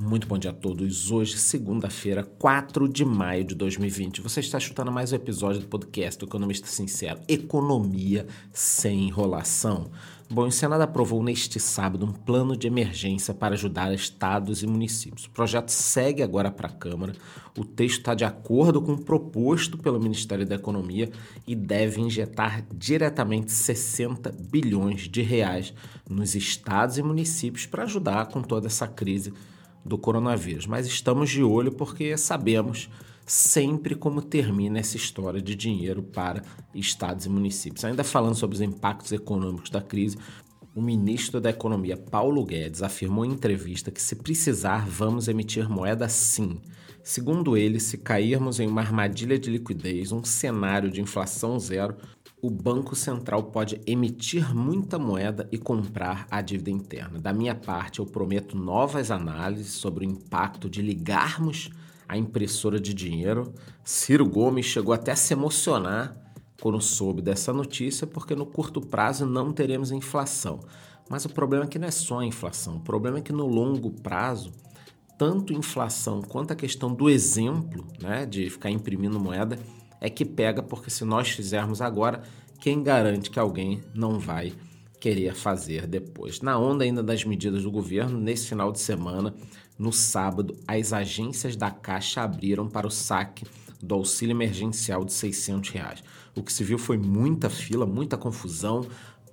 Muito bom dia a todos. Hoje, segunda-feira, 4 de maio de 2020. Você está chutando mais um episódio do podcast do Economista Sincero: Economia sem enrolação. Bom, o Senado aprovou neste sábado um plano de emergência para ajudar estados e municípios. O projeto segue agora para a Câmara. O texto está de acordo com o proposto pelo Ministério da Economia e deve injetar diretamente 60 bilhões de reais nos estados e municípios para ajudar com toda essa crise do coronavírus, mas estamos de olho porque sabemos sempre como termina essa história de dinheiro para estados e municípios. Ainda falando sobre os impactos econômicos da crise, o ministro da Economia, Paulo Guedes, afirmou em entrevista que, se precisar, vamos emitir moeda sim. Segundo ele, se cairmos em uma armadilha de liquidez, um cenário de inflação zero, o Banco Central pode emitir muita moeda e comprar a dívida interna. Da minha parte, eu prometo novas análises sobre o impacto de ligarmos a impressora de dinheiro. Ciro Gomes chegou até a se emocionar quando soube dessa notícia, porque no curto prazo não teremos inflação. Mas o problema é que não é só a inflação, o problema é que no longo prazo, tanto inflação quanto a questão do exemplo, né, de ficar imprimindo moeda, é que pega, porque se nós fizermos agora, quem garante que alguém não vai querer fazer depois? Na onda ainda das medidas do governo, nesse final de semana, no sábado, as agências da Caixa abriram para o saque do auxílio emergencial de 600 reais. O que se viu foi muita fila, muita confusão.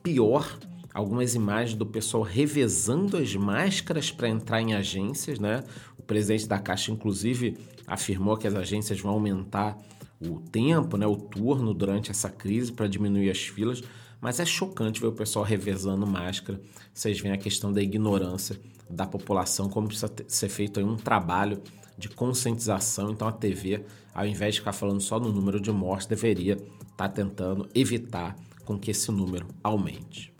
Pior, algumas imagens do pessoal revezando as máscaras para entrar em agências, né? O presidente da Caixa, inclusive, afirmou que as agências vão aumentar o tempo, né, o turno durante essa crise para diminuir as filas, mas é chocante ver o pessoal revezando máscara. Vocês veem a questão da ignorância da população, como precisa ser feito um trabalho de conscientização. Então a TV, ao invés de ficar falando só no número de mortes, deveria estar tá tentando evitar com que esse número aumente.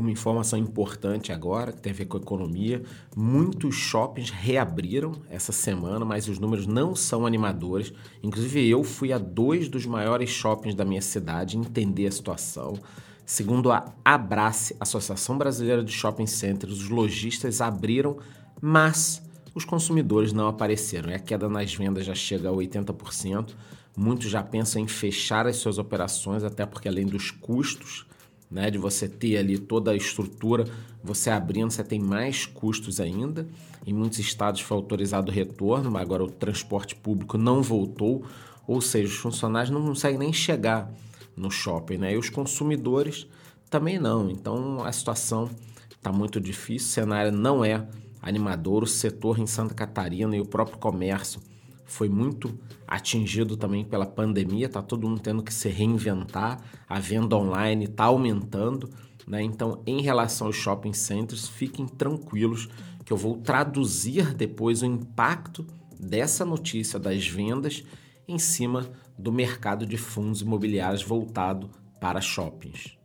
Uma informação importante agora, que tem a ver com a economia: muitos shoppings reabriram essa semana, mas os números não são animadores. Inclusive, eu fui a dois dos maiores shoppings da minha cidade entender a situação. Segundo a Abrace, Associação Brasileira de Shopping Centers, os lojistas abriram, mas os consumidores não apareceram. E a queda nas vendas já chega a 80%. Muitos já pensam em fechar as suas operações, até porque além dos custos né, de você ter ali toda a estrutura, você abrindo, você tem mais custos ainda. Em muitos estados foi autorizado o retorno, mas agora o transporte público não voltou, ou seja, os funcionários não conseguem nem chegar no shopping, né? E os consumidores também não. Então a situação está muito difícil, o cenário não é animador, o setor em Santa Catarina e o próprio comércio foi muito atingido também pela pandemia, tá todo mundo tendo que se reinventar, a venda online está aumentando, né? Então, em relação aos shopping centers, fiquem tranquilos que eu vou traduzir depois o impacto dessa notícia das vendas em cima do mercado de fundos imobiliários voltado para shoppings.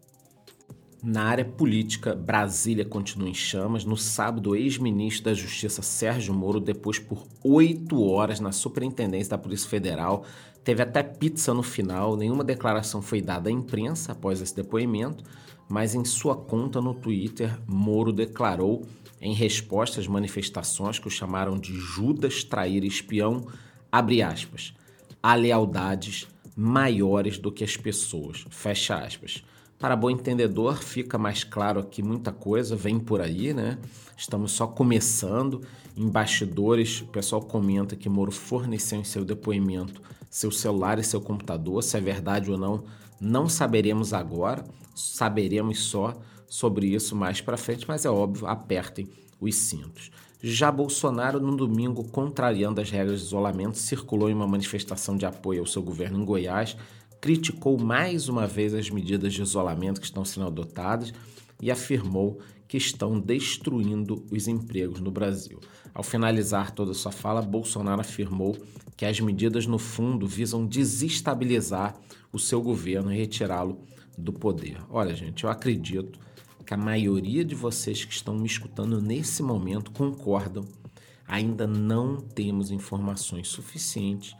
Na área política, Brasília continua em chamas. No sábado, o ex-ministro da Justiça Sérgio Moro, depois por oito horas na Superintendência da Polícia Federal, teve até pizza no final. Nenhuma declaração foi dada à imprensa após esse depoimento, mas em sua conta no Twitter, Moro declarou, em resposta às manifestações que o chamaram de Judas trair espião, abre aspas, há lealdades maiores do que as pessoas, fecha aspas. Para bom entendedor, fica mais claro aqui muita coisa, vem por aí, né? Estamos só começando. Em bastidores, o pessoal comenta que Moro forneceu em seu depoimento seu celular e seu computador. Se é verdade ou não, não saberemos agora, saberemos só sobre isso mais para frente, mas é óbvio, apertem os cintos. Já Bolsonaro, no domingo, contrariando as regras de isolamento, circulou em uma manifestação de apoio ao seu governo em Goiás, criticou mais uma vez as medidas de isolamento que estão sendo adotadas e afirmou que estão destruindo os empregos no Brasil. Ao finalizar toda sua fala, Bolsonaro afirmou que as medidas, no fundo, visam desestabilizar o seu governo e retirá-lo do poder. Olha, gente, eu acredito que a maioria de vocês que estão me escutando nesse momento concordam. Ainda não temos informações suficientes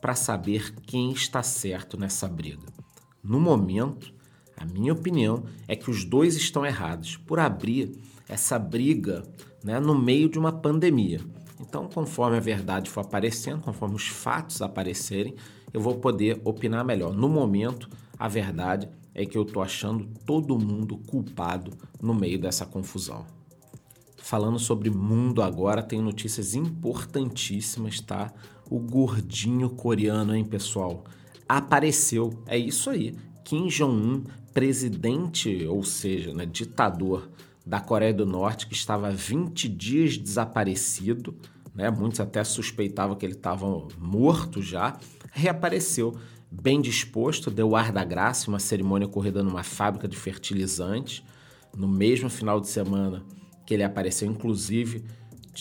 para saber quem está certo nessa briga. No momento, a minha opinião é que os dois estão errados por abrir essa briga né, no meio de uma pandemia. Então, conforme a verdade for aparecendo, conforme os fatos aparecerem, eu vou poder opinar melhor. No momento, a verdade é que eu estou achando todo mundo culpado no meio dessa confusão. Falando sobre mundo agora, tem notícias importantíssimas, tá? O gordinho coreano, hein, pessoal? Apareceu. É isso aí. Kim Jong-un, presidente, ou seja, né, ditador da Coreia do Norte, que estava 20 dias desaparecido, né? Muitos até suspeitavam que ele estava morto já, reapareceu bem disposto, deu ar da graça, uma cerimônia ocorrida numa fábrica de fertilizantes. No mesmo final de semana, que ele apareceu. Inclusive,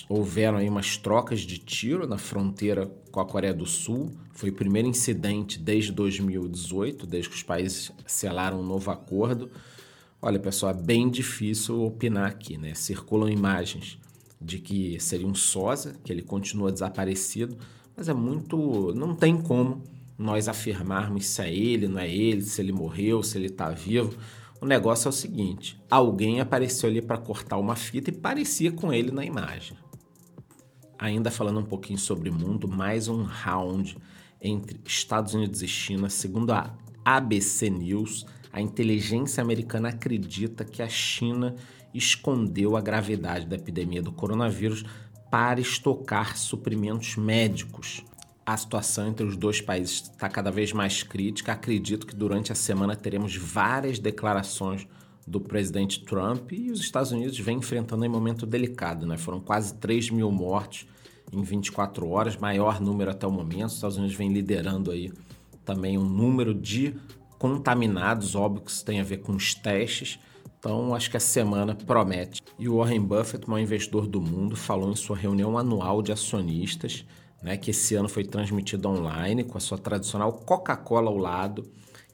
houveram aí umas trocas de tiro na fronteira com a Coreia do Sul. Foi o primeiro incidente desde 2018, desde que os países selaram um novo acordo. Olha, pessoal, é bem difícil opinar aqui, né? Circulam imagens de que seria um sósia, que ele continua desaparecido, mas é muito. não tem como nós afirmarmos se é ele, não é ele, se ele morreu, se ele está vivo. O negócio é o seguinte: alguém apareceu ali para cortar uma fita e parecia com ele na imagem. Ainda falando um pouquinho sobre o mundo, mais um round entre Estados Unidos e China. Segundo a ABC News, a inteligência americana acredita que a China escondeu a gravidade da epidemia do coronavírus para estocar suprimentos médicos a situação entre os dois países está cada vez mais crítica. Acredito que durante a semana teremos várias declarações do presidente Trump e os Estados Unidos vem enfrentando um momento delicado. Né? Foram quase 3 mil mortos em 24 horas, maior número até o momento. Os Estados Unidos vem liderando aí também um número de contaminados, óbvio que isso tem a ver com os testes. Então, acho que a semana promete. E o Warren Buffett, maior investidor do mundo, falou em sua reunião anual de acionistas né, que esse ano foi transmitido online com a sua tradicional Coca-Cola ao lado.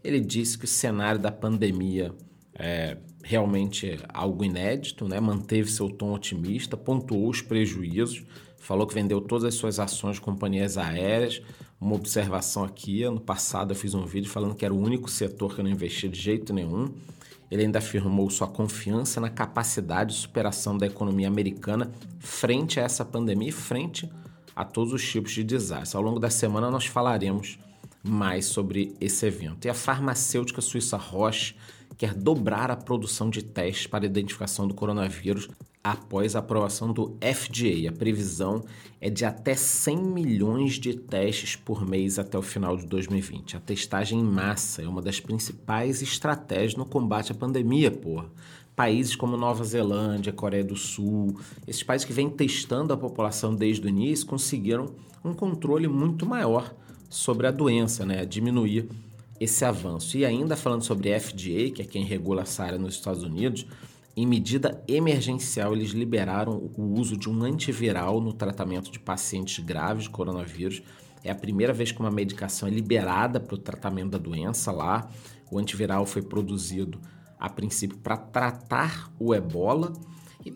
Ele disse que o cenário da pandemia é realmente algo inédito, né? manteve seu tom otimista, pontuou os prejuízos, falou que vendeu todas as suas ações de companhias aéreas. Uma observação aqui: ano passado eu fiz um vídeo falando que era o único setor que eu não investia de jeito nenhum. Ele ainda afirmou sua confiança na capacidade de superação da economia americana frente a essa pandemia e frente a todos os tipos de desastre. Ao longo da semana nós falaremos mais sobre esse evento. E a farmacêutica suíça Roche quer dobrar a produção de testes para identificação do coronavírus após a aprovação do FDA. A previsão é de até 100 milhões de testes por mês até o final de 2020. A testagem em massa é uma das principais estratégias no combate à pandemia, porra países como Nova Zelândia, Coreia do Sul, esses países que vêm testando a população desde o início, conseguiram um controle muito maior sobre a doença, né? diminuir esse avanço. E ainda falando sobre FDA, que é quem regula essa área nos Estados Unidos, em medida emergencial, eles liberaram o uso de um antiviral no tratamento de pacientes graves de coronavírus. É a primeira vez que uma medicação é liberada para o tratamento da doença lá. O antiviral foi produzido a princípio para tratar o ebola,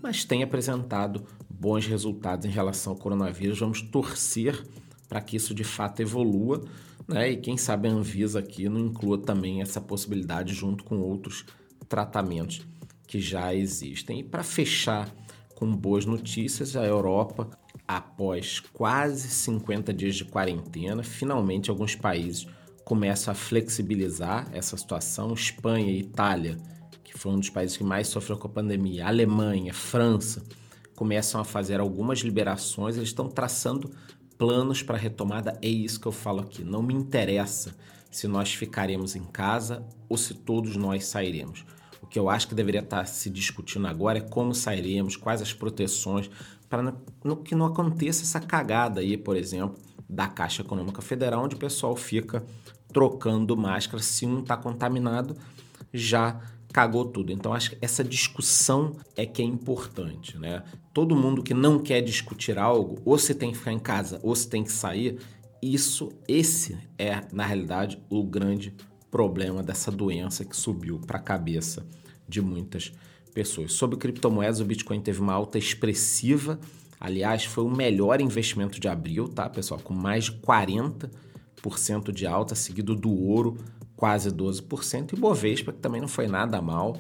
mas tem apresentado bons resultados em relação ao coronavírus. Vamos torcer para que isso de fato evolua, né? E quem sabe a Anvisa aqui não inclua também essa possibilidade junto com outros tratamentos que já existem. E para fechar com boas notícias, a Europa, após quase 50 dias de quarentena, finalmente alguns países começam a flexibilizar essa situação. Espanha e Itália que foi um dos países que mais sofreu com a pandemia, Alemanha, França, começam a fazer algumas liberações, eles estão traçando planos para retomada. É isso que eu falo aqui. Não me interessa se nós ficaremos em casa ou se todos nós sairemos. O que eu acho que deveria estar se discutindo agora é como sairemos, quais as proteções, para que não aconteça essa cagada aí, por exemplo, da Caixa Econômica Federal, onde o pessoal fica trocando máscara se um está contaminado, já cagou tudo. Então acho que essa discussão é que é importante, né? Todo mundo que não quer discutir algo, ou se tem que ficar em casa, ou se tem que sair, isso, esse é na realidade o grande problema dessa doença que subiu para a cabeça de muitas pessoas. Sobre criptomoedas, o Bitcoin teve uma alta expressiva. Aliás, foi o melhor investimento de abril, tá, pessoal? Com mais de 40% de alta, seguido do ouro quase 12%, e Bovespa, que também não foi nada mal,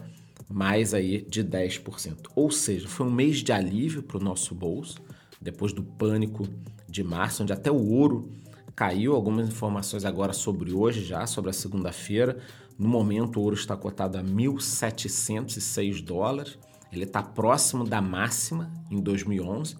mais aí de 10%. Ou seja, foi um mês de alívio para o nosso bolso, depois do pânico de março, onde até o ouro caiu. Algumas informações agora sobre hoje, já sobre a segunda-feira. No momento, o ouro está cotado a 1.706 dólares. Ele está próximo da máxima em 2011.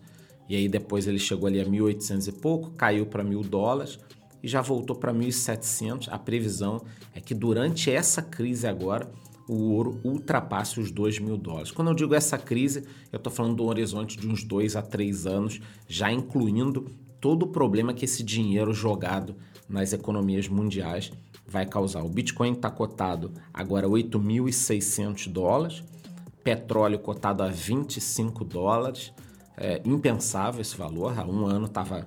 E aí depois ele chegou ali a 1.800 e pouco, caiu para 1.000 dólares e já voltou para 1.700. A previsão é que durante essa crise agora o ouro ultrapasse os 2 mil dólares. Quando eu digo essa crise, eu estou falando do horizonte de uns 2 a 3 anos, já incluindo todo o problema que esse dinheiro jogado nas economias mundiais vai causar. O Bitcoin está cotado agora 8.600 dólares, petróleo cotado a 25 dólares, é impensável esse valor, há um ano estava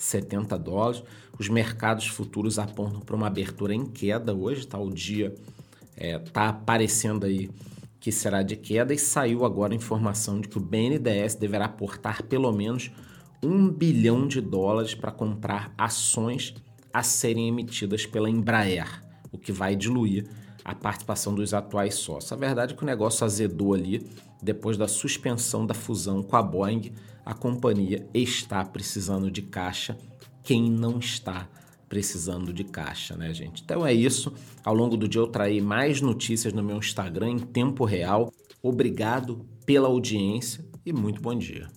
70 dólares. Os mercados futuros apontam para uma abertura em queda hoje, tá? O dia é, tá aparecendo aí que será de queda e saiu agora a informação de que o BNDES deverá aportar pelo menos um bilhão de dólares para comprar ações a serem emitidas pela Embraer, o que vai diluir a participação dos atuais sócios. A verdade é que o negócio azedou ali depois da suspensão da fusão com a Boeing. A companhia está precisando de caixa. Quem não está precisando de caixa, né, gente? Então é isso. Ao longo do dia eu traí mais notícias no meu Instagram em tempo real. Obrigado pela audiência e muito bom dia.